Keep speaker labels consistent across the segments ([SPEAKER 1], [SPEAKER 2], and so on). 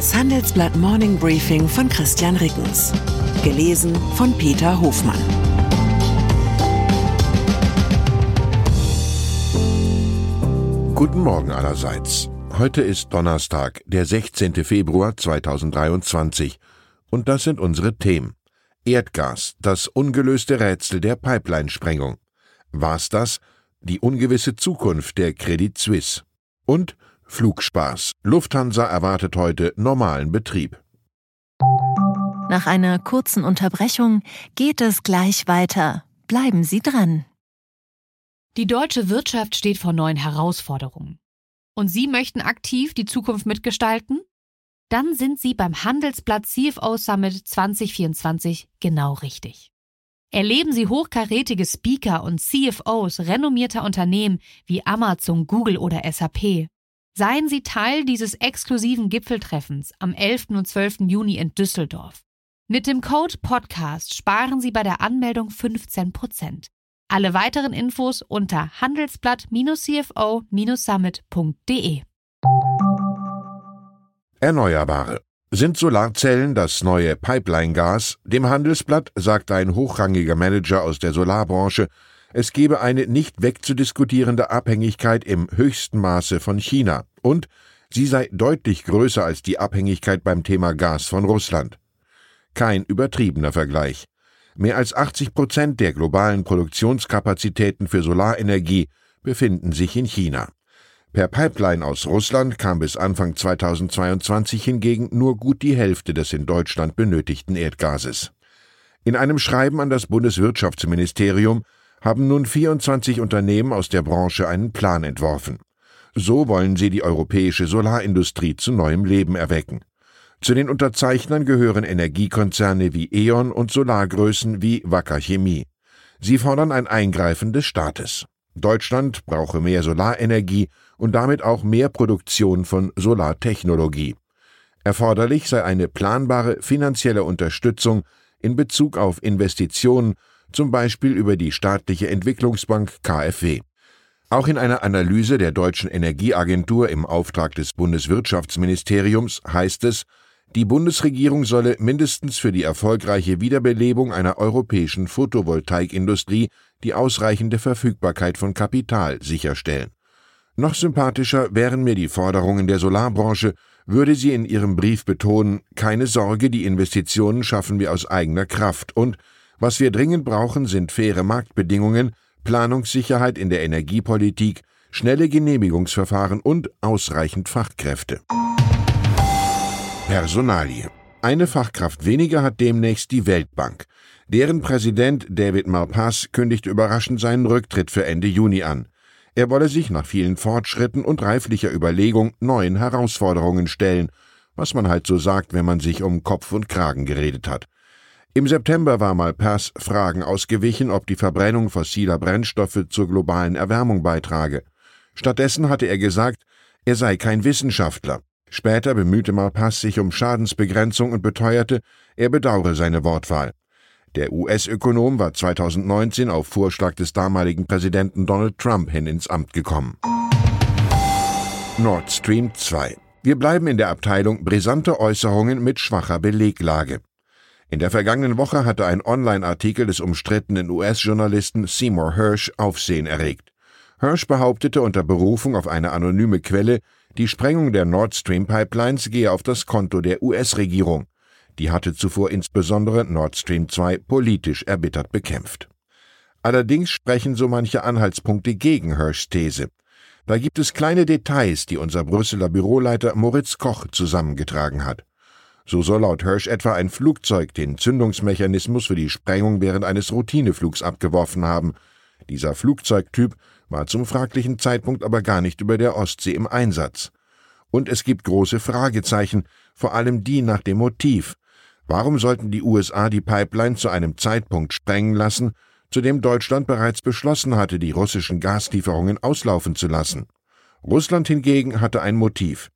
[SPEAKER 1] Das Handelsblatt Morning Briefing von Christian Rickens. Gelesen von Peter Hofmann.
[SPEAKER 2] Guten Morgen allerseits. Heute ist Donnerstag, der 16. Februar 2023. Und das sind unsere Themen. Erdgas, das ungelöste Rätsel der Pipeline-Sprengung. War's das? Die ungewisse Zukunft der Credit Suisse. Und Flugspaß. Lufthansa erwartet heute normalen Betrieb.
[SPEAKER 3] Nach einer kurzen Unterbrechung geht es gleich weiter. Bleiben Sie dran.
[SPEAKER 4] Die deutsche Wirtschaft steht vor neuen Herausforderungen. Und Sie möchten aktiv die Zukunft mitgestalten? Dann sind Sie beim Handelsblatt CFO Summit 2024 genau richtig. Erleben Sie hochkarätige Speaker und CFOs renommierter Unternehmen wie Amazon, Google oder SAP Seien Sie Teil dieses exklusiven Gipfeltreffens am 11. und 12. Juni in Düsseldorf. Mit dem Code Podcast sparen Sie bei der Anmeldung 15%. Alle weiteren Infos unter handelsblatt-cfo-summit.de.
[SPEAKER 2] Erneuerbare. Sind Solarzellen das neue Pipeline-Gas? Dem Handelsblatt sagt ein hochrangiger Manager aus der Solarbranche, es gebe eine nicht wegzudiskutierende Abhängigkeit im höchsten Maße von China und sie sei deutlich größer als die Abhängigkeit beim Thema Gas von Russland. Kein übertriebener Vergleich. Mehr als 80 Prozent der globalen Produktionskapazitäten für Solarenergie befinden sich in China. Per Pipeline aus Russland kam bis Anfang 2022 hingegen nur gut die Hälfte des in Deutschland benötigten Erdgases. In einem Schreiben an das Bundeswirtschaftsministerium haben nun 24 Unternehmen aus der Branche einen Plan entworfen. So wollen sie die europäische Solarindustrie zu neuem Leben erwecken. Zu den Unterzeichnern gehören Energiekonzerne wie E.ON und Solargrößen wie Wacker Chemie. Sie fordern ein Eingreifen des Staates. Deutschland brauche mehr Solarenergie und damit auch mehr Produktion von Solartechnologie. Erforderlich sei eine planbare finanzielle Unterstützung in Bezug auf Investitionen, zum Beispiel über die staatliche Entwicklungsbank KfW. Auch in einer Analyse der Deutschen Energieagentur im Auftrag des Bundeswirtschaftsministeriums heißt es, die Bundesregierung solle mindestens für die erfolgreiche Wiederbelebung einer europäischen Photovoltaikindustrie die ausreichende Verfügbarkeit von Kapital sicherstellen. Noch sympathischer wären mir die Forderungen der Solarbranche, würde sie in ihrem Brief betonen, keine Sorge, die Investitionen schaffen wir aus eigener Kraft und was wir dringend brauchen, sind faire Marktbedingungen, Planungssicherheit in der Energiepolitik, schnelle Genehmigungsverfahren und ausreichend Fachkräfte. Personalie. Eine Fachkraft weniger hat demnächst die Weltbank. Deren Präsident David Malpass kündigt überraschend seinen Rücktritt für Ende Juni an. Er wolle sich nach vielen Fortschritten und reiflicher Überlegung neuen Herausforderungen stellen, was man halt so sagt, wenn man sich um Kopf und Kragen geredet hat. Im September war Malpass Fragen ausgewichen, ob die Verbrennung fossiler Brennstoffe zur globalen Erwärmung beitrage. Stattdessen hatte er gesagt, er sei kein Wissenschaftler. Später bemühte Malpass sich um Schadensbegrenzung und beteuerte, er bedauere seine Wortwahl. Der US-Ökonom war 2019 auf Vorschlag des damaligen Präsidenten Donald Trump hin ins Amt gekommen. Nord Stream 2. Wir bleiben in der Abteilung brisante Äußerungen mit schwacher Beleglage. In der vergangenen Woche hatte ein Online-Artikel des umstrittenen US-Journalisten Seymour Hersh Aufsehen erregt. Hersh behauptete unter Berufung auf eine anonyme Quelle, die Sprengung der Nord Stream Pipelines gehe auf das Konto der US-Regierung. Die hatte zuvor insbesondere Nord Stream 2 politisch erbittert bekämpft. Allerdings sprechen so manche Anhaltspunkte gegen Hirschs These. Da gibt es kleine Details, die unser Brüsseler Büroleiter Moritz Koch zusammengetragen hat. So soll laut Hirsch etwa ein Flugzeug den Zündungsmechanismus für die Sprengung während eines Routineflugs abgeworfen haben. Dieser Flugzeugtyp war zum fraglichen Zeitpunkt aber gar nicht über der Ostsee im Einsatz. Und es gibt große Fragezeichen, vor allem die nach dem Motiv. Warum sollten die USA die Pipeline zu einem Zeitpunkt sprengen lassen, zu dem Deutschland bereits beschlossen hatte, die russischen Gaslieferungen auslaufen zu lassen? Russland hingegen hatte ein Motiv.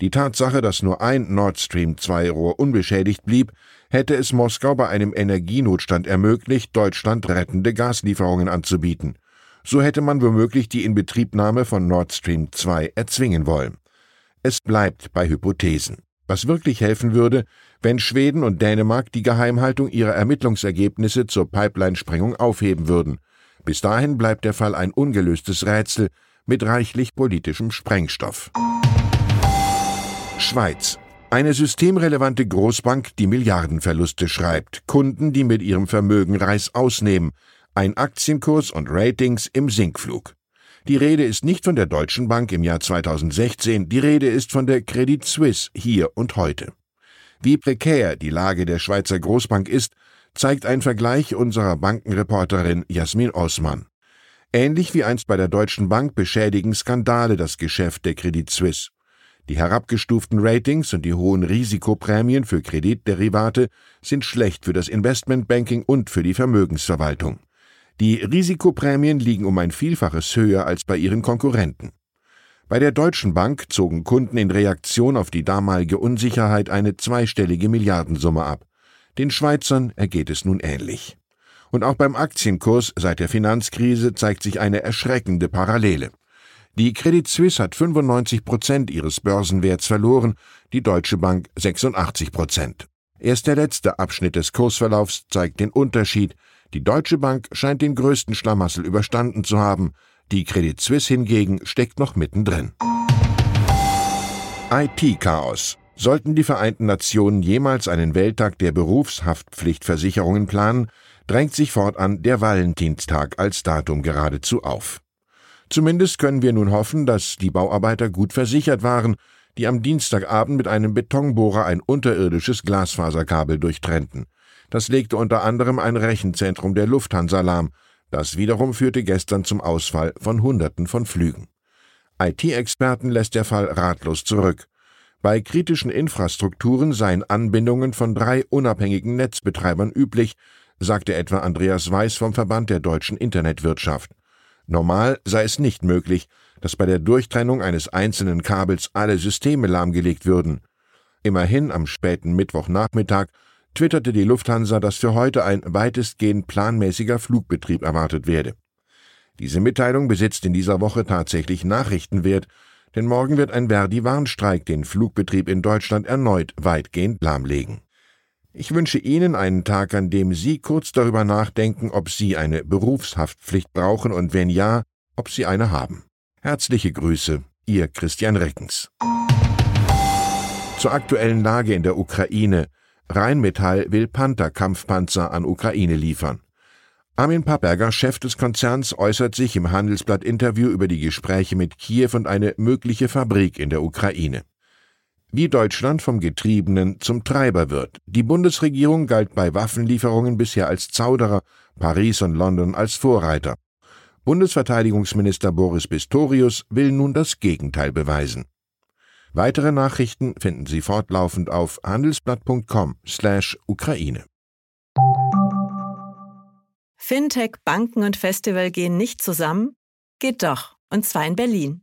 [SPEAKER 2] Die Tatsache, dass nur ein Nord Stream 2 Rohr unbeschädigt blieb, hätte es Moskau bei einem Energienotstand ermöglicht, Deutschland rettende Gaslieferungen anzubieten. So hätte man womöglich die Inbetriebnahme von Nord Stream 2 erzwingen wollen. Es bleibt bei Hypothesen. Was wirklich helfen würde, wenn Schweden und Dänemark die Geheimhaltung ihrer Ermittlungsergebnisse zur Pipeline-Sprengung aufheben würden. Bis dahin bleibt der Fall ein ungelöstes Rätsel mit reichlich politischem Sprengstoff. Schweiz. Eine systemrelevante Großbank, die Milliardenverluste schreibt, Kunden, die mit ihrem Vermögen Reis ausnehmen, ein Aktienkurs und Ratings im Sinkflug. Die Rede ist nicht von der Deutschen Bank im Jahr 2016, die Rede ist von der Credit Suisse hier und heute. Wie prekär die Lage der Schweizer Großbank ist, zeigt ein Vergleich unserer Bankenreporterin Jasmin Osman. Ähnlich wie einst bei der Deutschen Bank beschädigen Skandale das Geschäft der Credit Suisse. Die herabgestuften Ratings und die hohen Risikoprämien für Kreditderivate sind schlecht für das Investmentbanking und für die Vermögensverwaltung. Die Risikoprämien liegen um ein Vielfaches höher als bei ihren Konkurrenten. Bei der Deutschen Bank zogen Kunden in Reaktion auf die damalige Unsicherheit eine zweistellige Milliardensumme ab. Den Schweizern ergeht es nun ähnlich. Und auch beim Aktienkurs seit der Finanzkrise zeigt sich eine erschreckende Parallele. Die Credit Suisse hat 95 Prozent ihres Börsenwerts verloren, die Deutsche Bank 86 Prozent. Erst der letzte Abschnitt des Kursverlaufs zeigt den Unterschied, die Deutsche Bank scheint den größten Schlamassel überstanden zu haben, die Credit Suisse hingegen steckt noch mittendrin. IT-Chaos. Sollten die Vereinten Nationen jemals einen Welttag der Berufshaftpflichtversicherungen planen, drängt sich fortan der Valentinstag als Datum geradezu auf. Zumindest können wir nun hoffen, dass die Bauarbeiter gut versichert waren, die am Dienstagabend mit einem Betonbohrer ein unterirdisches Glasfaserkabel durchtrennten. Das legte unter anderem ein Rechenzentrum der Lufthansa lahm. Das wiederum führte gestern zum Ausfall von Hunderten von Flügen. IT-Experten lässt der Fall ratlos zurück. Bei kritischen Infrastrukturen seien Anbindungen von drei unabhängigen Netzbetreibern üblich, sagte etwa Andreas Weiß vom Verband der deutschen Internetwirtschaft. Normal sei es nicht möglich, dass bei der Durchtrennung eines einzelnen Kabels alle Systeme lahmgelegt würden. Immerhin am späten Mittwochnachmittag twitterte die Lufthansa, dass für heute ein weitestgehend planmäßiger Flugbetrieb erwartet werde. Diese Mitteilung besitzt in dieser Woche tatsächlich Nachrichtenwert, denn morgen wird ein Verdi-Warnstreik den Flugbetrieb in Deutschland erneut weitgehend lahmlegen. Ich wünsche Ihnen einen Tag, an dem Sie kurz darüber nachdenken, ob Sie eine Berufshaftpflicht brauchen und wenn ja, ob Sie eine haben. Herzliche Grüße, Ihr Christian Reckens. Zur aktuellen Lage in der Ukraine. Rheinmetall will Panther-Kampfpanzer an Ukraine liefern. Armin Papperger, Chef des Konzerns, äußert sich im Handelsblatt-Interview über die Gespräche mit Kiew und eine mögliche Fabrik in der Ukraine. Wie Deutschland vom Getriebenen zum Treiber wird. Die Bundesregierung galt bei Waffenlieferungen bisher als Zauderer, Paris und London als Vorreiter. Bundesverteidigungsminister Boris Pistorius will nun das Gegenteil beweisen. Weitere Nachrichten finden Sie fortlaufend auf handelsblatt.com/Ukraine.
[SPEAKER 5] Fintech, Banken und Festival gehen nicht zusammen? Geht doch, und zwar in Berlin.